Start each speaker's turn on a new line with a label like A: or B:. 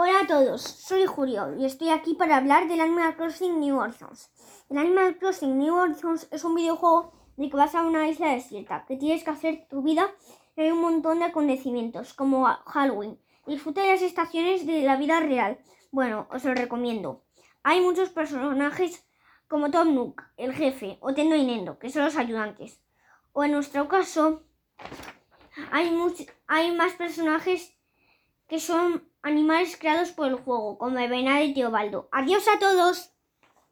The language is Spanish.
A: Hola a todos, soy Julio y estoy aquí para hablar del Animal Crossing New Horizons. El Animal Crossing New Horizons es un videojuego en el que vas a una isla desierta, que tienes que hacer tu vida hay un montón de acontecimientos, como Halloween. Disfruta de las estaciones de la vida real. Bueno, os lo recomiendo. Hay muchos personajes como Tom Nook, el jefe, o Tendo y Nendo, que son los ayudantes. O en nuestro caso, hay, hay más personajes que son animales creados por el juego, como el venado de Teobaldo. ¡Adiós a todos!